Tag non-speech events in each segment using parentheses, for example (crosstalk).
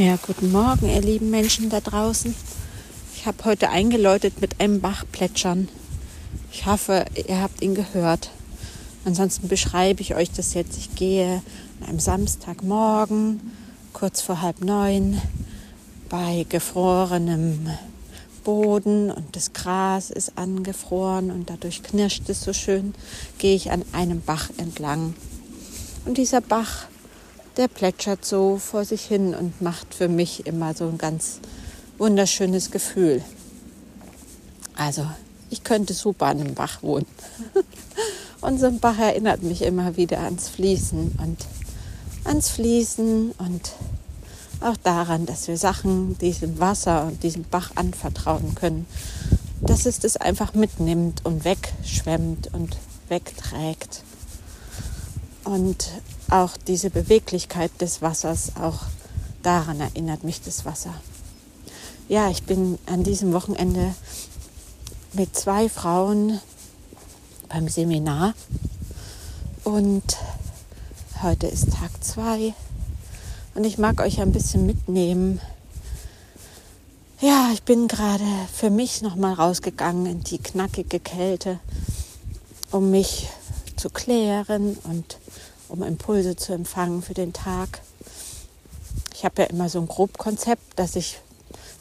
Ja, guten Morgen, ihr lieben Menschen da draußen. Ich habe heute eingeläutet mit einem Bachplätschern. Ich hoffe, ihr habt ihn gehört. Ansonsten beschreibe ich euch das jetzt. Ich gehe an einem Samstagmorgen, kurz vor halb neun, bei gefrorenem Boden und das Gras ist angefroren und dadurch knirscht es so schön, gehe ich an einem Bach entlang. Und dieser Bach der plätschert so vor sich hin und macht für mich immer so ein ganz wunderschönes Gefühl. Also, ich könnte super an einem Bach wohnen. (laughs) und so ein Bach erinnert mich immer wieder ans Fließen und ans Fließen und auch daran, dass wir Sachen diesem Wasser und diesem Bach anvertrauen können. Dass es das einfach mitnimmt und wegschwemmt und wegträgt. Und auch diese Beweglichkeit des Wassers, auch daran erinnert mich das Wasser. Ja, ich bin an diesem Wochenende mit zwei Frauen beim Seminar und heute ist Tag zwei und ich mag euch ein bisschen mitnehmen. Ja, ich bin gerade für mich nochmal rausgegangen in die knackige Kälte, um mich zu klären und um Impulse zu empfangen für den Tag. Ich habe ja immer so ein Grobkonzept, dass ich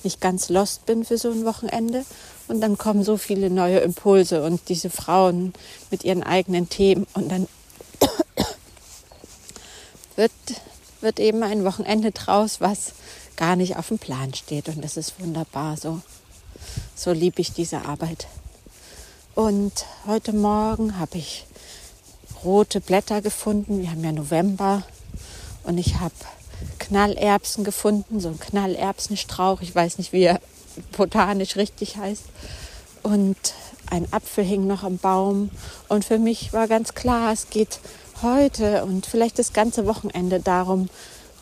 nicht ganz lost bin für so ein Wochenende. Und dann kommen so viele neue Impulse und diese Frauen mit ihren eigenen Themen. Und dann (coughs) wird, wird eben ein Wochenende draus, was gar nicht auf dem Plan steht. Und das ist wunderbar. So, so liebe ich diese Arbeit. Und heute Morgen habe ich rote Blätter gefunden. Wir haben ja November und ich habe Knallerbsen gefunden, so ein Knallerbsenstrauch. Ich weiß nicht, wie er botanisch richtig heißt. Und ein Apfel hing noch am Baum. Und für mich war ganz klar, es geht heute und vielleicht das ganze Wochenende darum,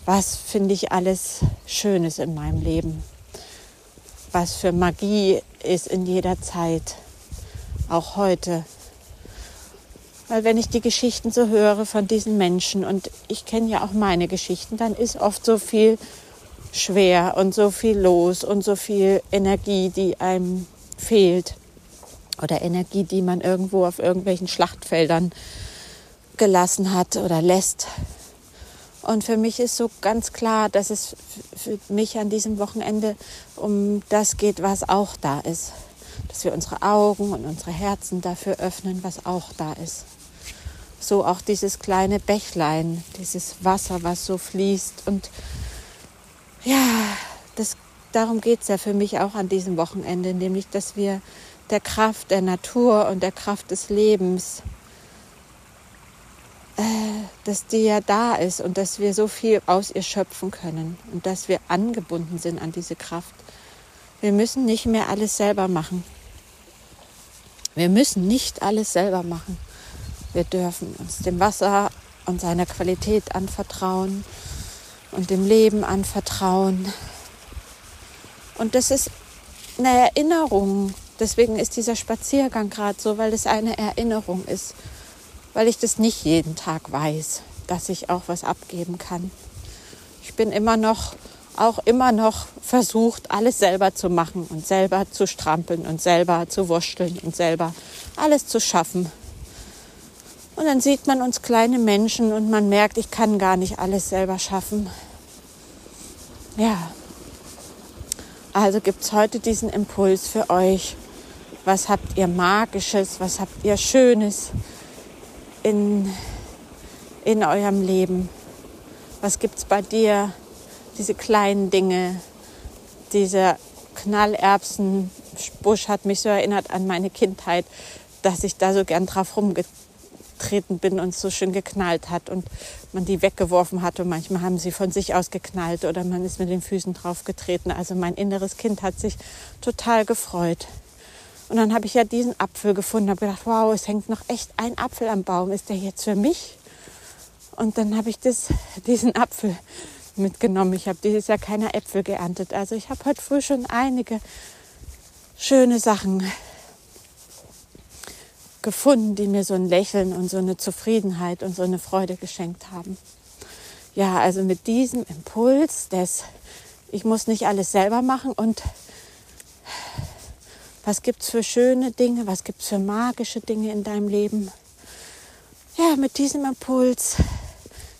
was finde ich alles Schönes in meinem Leben. Was für Magie ist in jeder Zeit, auch heute. Weil wenn ich die Geschichten so höre von diesen Menschen und ich kenne ja auch meine Geschichten, dann ist oft so viel schwer und so viel los und so viel Energie, die einem fehlt. Oder Energie, die man irgendwo auf irgendwelchen Schlachtfeldern gelassen hat oder lässt. Und für mich ist so ganz klar, dass es für mich an diesem Wochenende um das geht, was auch da ist. Dass wir unsere Augen und unsere Herzen dafür öffnen, was auch da ist so auch dieses kleine Bächlein, dieses Wasser, was so fließt. Und ja, das, darum geht es ja für mich auch an diesem Wochenende, nämlich dass wir der Kraft der Natur und der Kraft des Lebens, äh, dass die ja da ist und dass wir so viel aus ihr schöpfen können und dass wir angebunden sind an diese Kraft. Wir müssen nicht mehr alles selber machen. Wir müssen nicht alles selber machen. Wir dürfen uns dem Wasser und seiner Qualität anvertrauen und dem Leben anvertrauen. Und das ist eine Erinnerung. Deswegen ist dieser Spaziergang gerade so, weil es eine Erinnerung ist. Weil ich das nicht jeden Tag weiß, dass ich auch was abgeben kann. Ich bin immer noch, auch immer noch versucht, alles selber zu machen und selber zu strampeln und selber zu wursteln und selber alles zu schaffen. Und dann sieht man uns kleine Menschen und man merkt, ich kann gar nicht alles selber schaffen. Ja, also gibt es heute diesen Impuls für euch. Was habt ihr Magisches, was habt ihr Schönes in, in eurem Leben? Was gibt es bei dir? Diese kleinen Dinge, dieser Knallerbsenbusch hat mich so erinnert an meine Kindheit, dass ich da so gern drauf rumgezogen getreten bin und so schön geknallt hat und man die weggeworfen hat und manchmal haben sie von sich aus geknallt oder man ist mit den Füßen drauf getreten. Also mein inneres Kind hat sich total gefreut. Und dann habe ich ja diesen Apfel gefunden, habe gedacht, wow, es hängt noch echt ein Apfel am Baum. Ist der jetzt für mich? Und dann habe ich das, (laughs) diesen Apfel mitgenommen. Ich habe dieses Jahr keine Äpfel geerntet. Also ich habe heute früh schon einige schöne Sachen gefunden, die mir so ein Lächeln und so eine Zufriedenheit und so eine Freude geschenkt haben. Ja, also mit diesem Impuls des ich muss nicht alles selber machen und was gibt es für schöne Dinge, was gibt es für magische Dinge in deinem Leben. Ja, mit diesem Impuls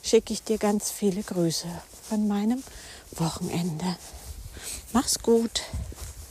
schicke ich dir ganz viele Grüße von meinem Wochenende. Mach's gut.